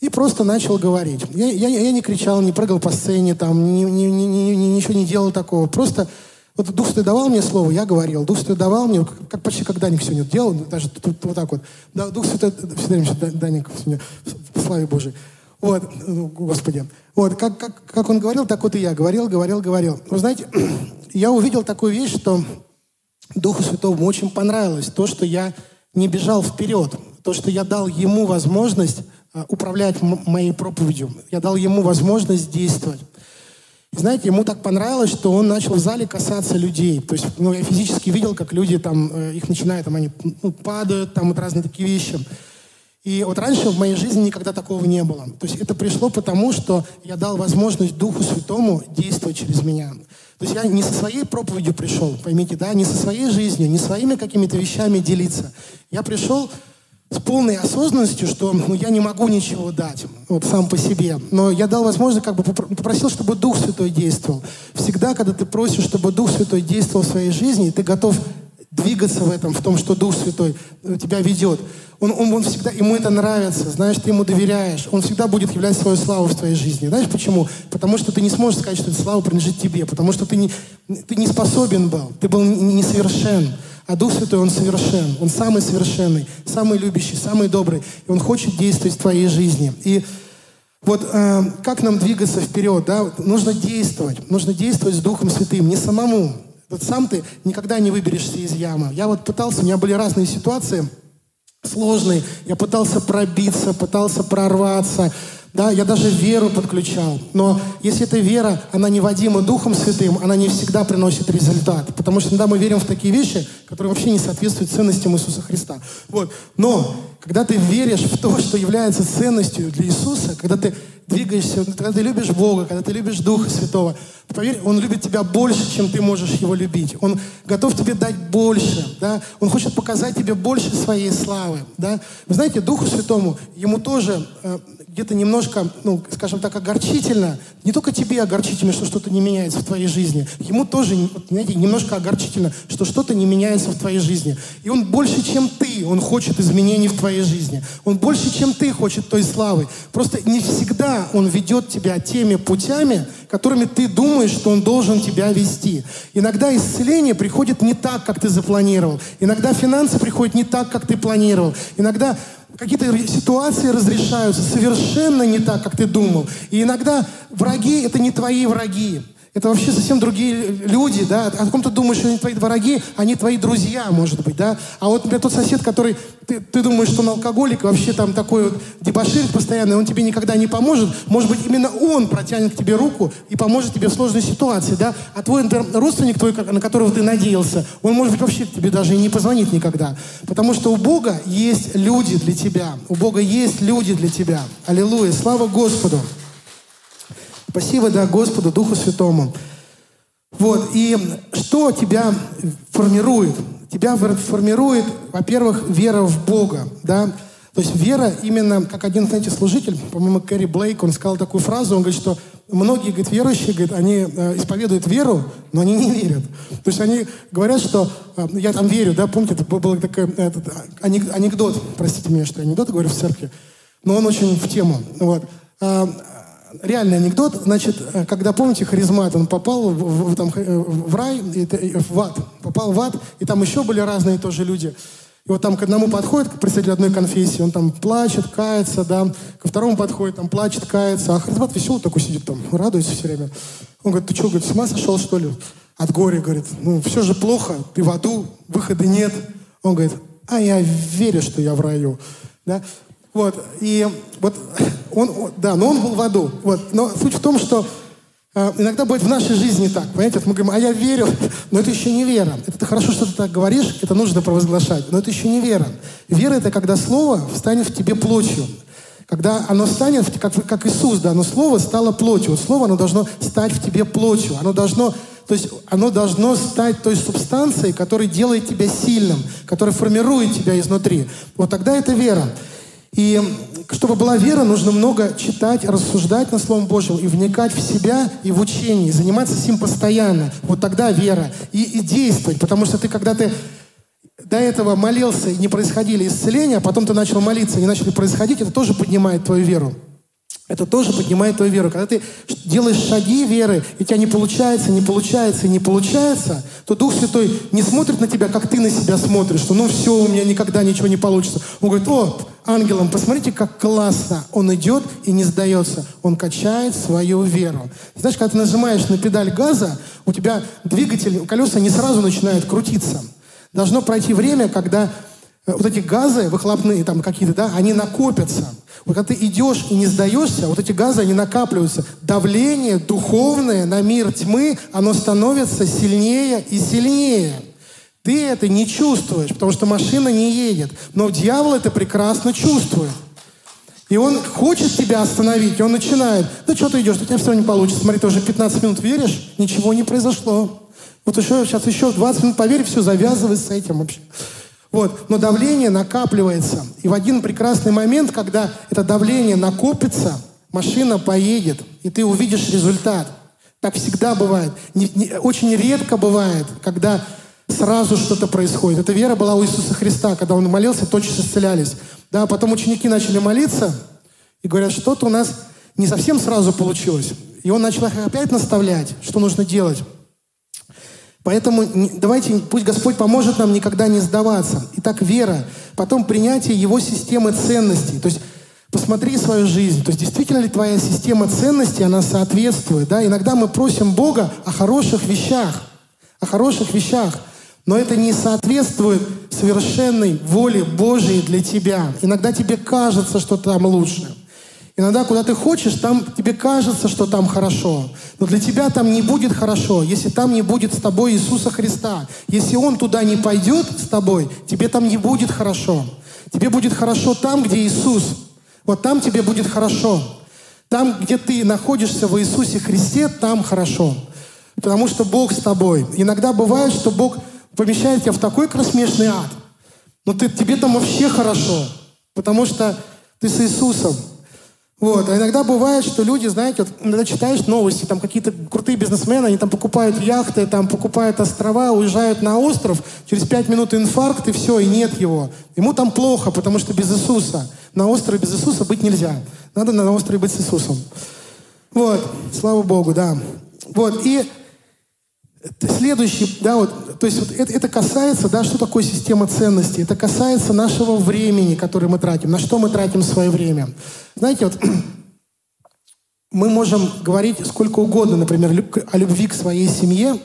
И просто начал говорить. Я, я, я не кричал, не прыгал по сцене, там, ни, ни, ни, ни, ничего не делал такого. Просто вот Дух Святой давал мне слово, я говорил. Дух Святой давал мне, как, почти когда Даник сегодня делал, даже тут, вот так вот. Дух Святой, всегда Даник сегодня, в славе Божией. Вот, ну, Господи. Вот, как, как, как он говорил, так вот и я. Говорил, говорил, говорил. Вы знаете, я увидел такую вещь, что Духу Святому очень понравилось то, что я не бежал вперед. То, что я дал ему возможность Э, управлять моей проповедью. Я дал ему возможность действовать. И знаете, ему так понравилось, что он начал в зале касаться людей. То есть, ну, я физически видел, как люди там, э, их начинают, там, они ну, падают, там, вот разные такие вещи. И вот раньше в моей жизни никогда такого не было. То есть это пришло потому, что я дал возможность Духу Святому действовать через меня. То есть я не со своей проповедью пришел, поймите, да, не со своей жизнью, не своими какими-то вещами делиться. Я пришел с полной осознанностью, что ну, я не могу ничего дать вот сам по себе. Но я дал возможность, как бы попросил, чтобы Дух Святой действовал. Всегда, когда ты просишь, чтобы Дух Святой действовал в своей жизни, ты готов двигаться в этом, в том, что Дух Святой тебя ведет. Он, он, он всегда, ему это нравится, знаешь, ты ему доверяешь. Он всегда будет являть свою славу в твоей жизни. Знаешь почему? Потому что ты не сможешь сказать, что эта слава принадлежит тебе, потому что ты не, ты не способен был, ты был несовершен. А Дух Святой, Он совершен. Он самый совершенный, самый любящий, самый добрый. И Он хочет действовать в твоей жизни. И вот э, как нам двигаться вперед, да? Нужно действовать. Нужно действовать с Духом Святым, не самому. Вот сам ты никогда не выберешься из ямы. Я вот пытался, у меня были разные ситуации сложные. Я пытался пробиться, пытался прорваться. Да, я даже веру подключал. Но если эта вера, она не водима Духом Святым, она не всегда приносит результат. Потому что иногда мы верим в такие вещи, которые вообще не соответствуют ценностям Иисуса Христа. Вот. Но когда ты веришь в то, что является ценностью для Иисуса, когда ты двигаешься, когда ты любишь Бога, когда ты любишь Духа Святого, поверь, Он любит тебя больше, чем ты можешь Его любить. Он готов тебе дать больше, да? Он хочет показать тебе больше своей славы, да? Вы знаете, Духу Святому, Ему тоже э, где-то немножко, ну, скажем так, огорчительно. Не только тебе огорчительно, что что-то не меняется в твоей жизни. Ему тоже, знаете, немножко огорчительно, что что-то не меняется в твоей жизни. И он больше, чем ты, он хочет изменений в твоей жизни. Он больше, чем ты хочет той славы. Просто не всегда он ведет тебя теми путями, которыми ты думаешь, что он должен тебя вести. Иногда исцеление приходит не так, как ты запланировал. Иногда финансы приходят не так, как ты планировал. Иногда какие-то ситуации разрешаются совершенно не так, как ты думал. И иногда враги — это не твои враги. Это вообще совсем другие люди, да, о ком ты думаешь, что они твои враги, они твои друзья, может быть, да. А вот, например, тот сосед, который, ты, ты думаешь, что он алкоголик, вообще там такой вот дебошир постоянный, он тебе никогда не поможет, может быть, именно он протянет к тебе руку и поможет тебе в сложной ситуации, да. А твой, родственник твой, на которого ты надеялся, он, может быть, вообще тебе даже и не позвонит никогда. Потому что у Бога есть люди для тебя. У Бога есть люди для тебя. Аллилуйя. Слава Господу. Спасибо, да, Господу, Духу Святому. Вот, и что тебя формирует? Тебя формирует, во-первых, вера в Бога, да, то есть вера именно, как один, знаете, служитель, по-моему, Кэрри Блейк, он сказал такую фразу, он говорит, что многие, говорит, верующие, говорит, они э, исповедуют веру, но они не верят. То есть они говорят, что э, я там верю, да, помните, это был такой этот, анекдот, простите меня, что я анекдот говорю в церкви, но он очень в тему. Вот. А, реальный анекдот. Значит, э, когда, помните, харизмат, он попал в, в, там, э, в рай, в ад, попал в ад, и там еще были разные тоже люди. И вот там к одному подходит, к представителю одной конфессии, он там плачет, кается, да, ко второму подходит, там плачет, кается, а харизмат веселый такой сидит там, радуется все время. Он говорит, ты что, говорит, с ума сошел, что ли? От горя, говорит, ну все же плохо, ты в аду, выхода нет. Он говорит, а я верю, что я в раю. Да? Вот, и вот он, да, но он был в аду. Вот, но суть в том, что э, иногда будет в нашей жизни так, понимаете, вот мы говорим, а я верю, но это еще не вера. Это хорошо, что ты так говоришь, это нужно провозглашать, но это еще не вера. Вера — это когда Слово встанет в тебе плотью. Когда оно станет, как, как Иисус, да, но Слово стало плотью. Слово, оно должно стать в тебе плотью. Оно должно, то есть оно должно стать той субстанцией, которая делает тебя сильным, которая формирует тебя изнутри. Вот тогда это вера. И чтобы была вера, нужно много читать, рассуждать на Словом Божьем и вникать в себя и в учение, и заниматься этим постоянно. Вот тогда вера. И, и действовать, потому что ты, когда ты до этого молился и не происходили исцеления, а потом ты начал молиться и не начали происходить, это тоже поднимает твою веру. Это тоже поднимает твою веру. Когда ты делаешь шаги веры, и у тебя не получается, не получается, не получается, то Дух Святой не смотрит на тебя, как ты на себя смотришь, что ну все, у меня никогда ничего не получится. Он говорит, о, ангелам, посмотрите, как классно. Он идет и не сдается. Он качает свою веру. Знаешь, когда ты нажимаешь на педаль газа, у тебя двигатель, колеса не сразу начинают крутиться. Должно пройти время, когда вот эти газы выхлопные там какие-то, да, они накопятся. Вот когда ты идешь и не сдаешься, вот эти газы, они накапливаются. Давление духовное на мир тьмы, оно становится сильнее и сильнее. Ты это не чувствуешь, потому что машина не едет. Но дьявол это прекрасно чувствует. И он хочет тебя остановить, и он начинает. Да что ты идешь, у тебя все не получится. Смотри, ты уже 15 минут веришь, ничего не произошло. Вот еще, сейчас еще 20 минут поверь, все, завязывай с этим вообще. Вот. Но давление накапливается. И в один прекрасный момент, когда это давление накопится, машина поедет, и ты увидишь результат. Так всегда бывает. Не, не, очень редко бывает, когда сразу что-то происходит. Эта вера была у Иисуса Христа, когда Он молился, точно исцелялись. Да, потом ученики начали молиться и говорят, что-то у нас не совсем сразу получилось. И Он начал их опять наставлять, что нужно делать. Поэтому давайте, пусть Господь поможет нам никогда не сдаваться. Итак, вера, потом принятие Его системы ценностей. То есть посмотри свою жизнь. То есть действительно ли твоя система ценностей, она соответствует. Да? Иногда мы просим Бога о хороших вещах. О хороших вещах. Но это не соответствует совершенной воле Божией для тебя. Иногда тебе кажется, что там лучше. Иногда, куда ты хочешь, там тебе кажется, что там хорошо. Но для тебя там не будет хорошо, если там не будет с тобой Иисуса Христа. Если Он туда не пойдет с тобой, тебе там не будет хорошо. Тебе будет хорошо там, где Иисус. Вот там тебе будет хорошо. Там, где ты находишься в Иисусе Христе, там хорошо. Потому что Бог с тобой. Иногда бывает, что Бог помещает тебя в такой кромешный ад. Но ты, тебе там вообще хорошо. Потому что ты с Иисусом. Вот. А иногда бывает, что люди, знаете, вот иногда читаешь новости, там какие-то крутые бизнесмены, они там покупают яхты, там покупают острова, уезжают на остров, через пять минут инфаркт, и все, и нет его. Ему там плохо, потому что без Иисуса. На острове без Иисуса быть нельзя. Надо на острове быть с Иисусом. Вот. Слава Богу, да. Вот. И Следующий, да, вот, то есть вот это, это касается, да, что такое система ценностей? Это касается нашего времени, которое мы тратим. На что мы тратим свое время? Знаете, вот мы можем говорить сколько угодно, например, о любви к своей семье,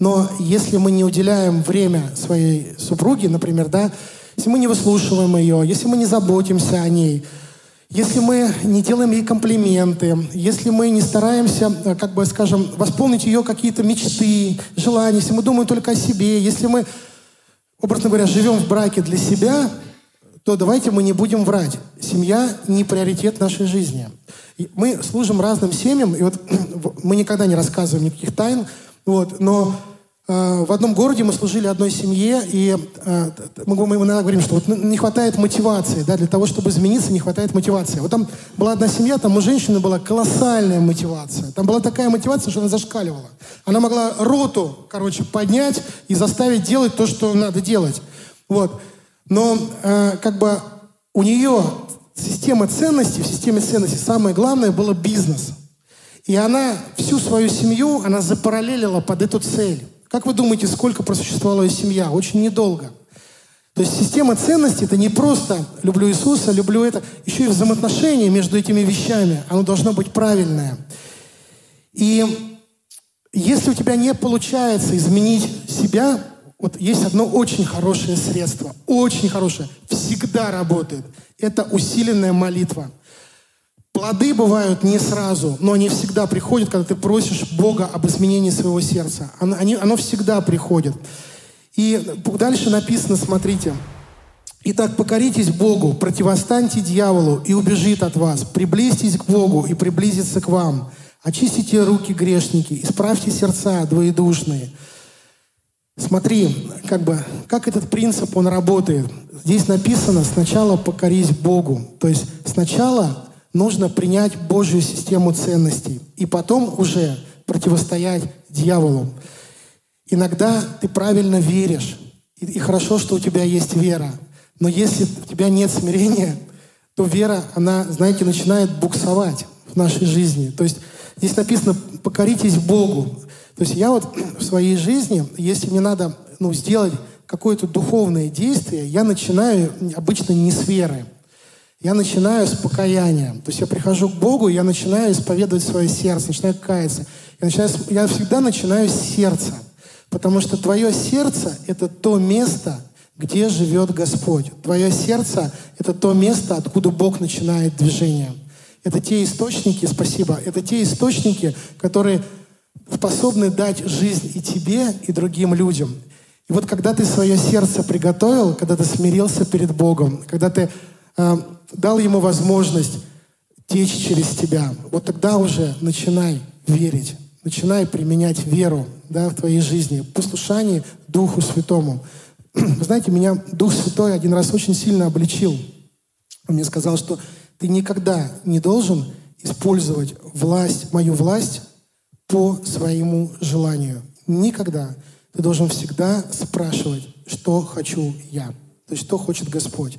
но если мы не уделяем время своей супруге, например, да, если мы не выслушиваем ее, если мы не заботимся о ней, если мы не делаем ей комплименты, если мы не стараемся, э, как бы, скажем, восполнить ее какие-то мечты, желания, если мы думаем только о себе, если мы, образно говоря, живем в браке для себя, то давайте мы не будем врать. Семья не приоритет нашей жизни. Мы служим разным семьям, и вот мы никогда не рассказываем никаких тайн, вот, но в одном городе мы служили одной семье, и э, мы, мы иногда говорим, что вот не хватает мотивации, да, для того, чтобы измениться, не хватает мотивации. Вот там была одна семья, там у женщины была колоссальная мотивация. Там была такая мотивация, что она зашкаливала. Она могла роту, короче, поднять и заставить делать то, что надо делать. Вот. Но э, как бы у нее система ценностей, в системе ценностей самое главное было бизнес. И она всю свою семью, она запараллелила под эту цель. Как вы думаете, сколько просуществовала ее семья? Очень недолго. То есть система ценностей – это не просто «люблю Иисуса», «люблю это», еще и взаимоотношения между этими вещами. Оно должно быть правильное. И если у тебя не получается изменить себя, вот есть одно очень хорошее средство, очень хорошее, всегда работает. Это усиленная молитва. Плоды бывают не сразу, но они всегда приходят, когда ты просишь Бога об изменении своего сердца. Оно, они, оно всегда приходит. И дальше написано, смотрите. Итак, покоритесь Богу, противостаньте дьяволу, и убежит от вас. Приблизьтесь к Богу, и приблизится к вам. Очистите руки грешники, исправьте сердца двоедушные. Смотри, как бы, как этот принцип, он работает. Здесь написано сначала покорись Богу. То есть сначала нужно принять Божью систему ценностей и потом уже противостоять дьяволу. Иногда ты правильно веришь, и, хорошо, что у тебя есть вера. Но если у тебя нет смирения, то вера, она, знаете, начинает буксовать в нашей жизни. То есть здесь написано «покоритесь Богу». То есть я вот в своей жизни, если мне надо ну, сделать какое-то духовное действие, я начинаю обычно не с веры. Я начинаю с покаяния. То есть я прихожу к Богу, я начинаю исповедовать свое сердце, начинаю каяться. Я, начинаю, я всегда начинаю с сердца. Потому что твое сердце — это то место, где живет Господь. Твое сердце — это то место, откуда Бог начинает движение. Это те источники, спасибо, это те источники, которые способны дать жизнь и тебе, и другим людям. И вот когда ты свое сердце приготовил, когда ты смирился перед Богом, когда ты дал Ему возможность течь через тебя, вот тогда уже начинай верить, начинай применять веру да, в твоей жизни, послушание Духу Святому. Вы знаете, меня Дух Святой один раз очень сильно обличил. Он мне сказал, что ты никогда не должен использовать власть, мою власть по своему желанию. Никогда. Ты должен всегда спрашивать, что хочу я. То есть, что хочет Господь.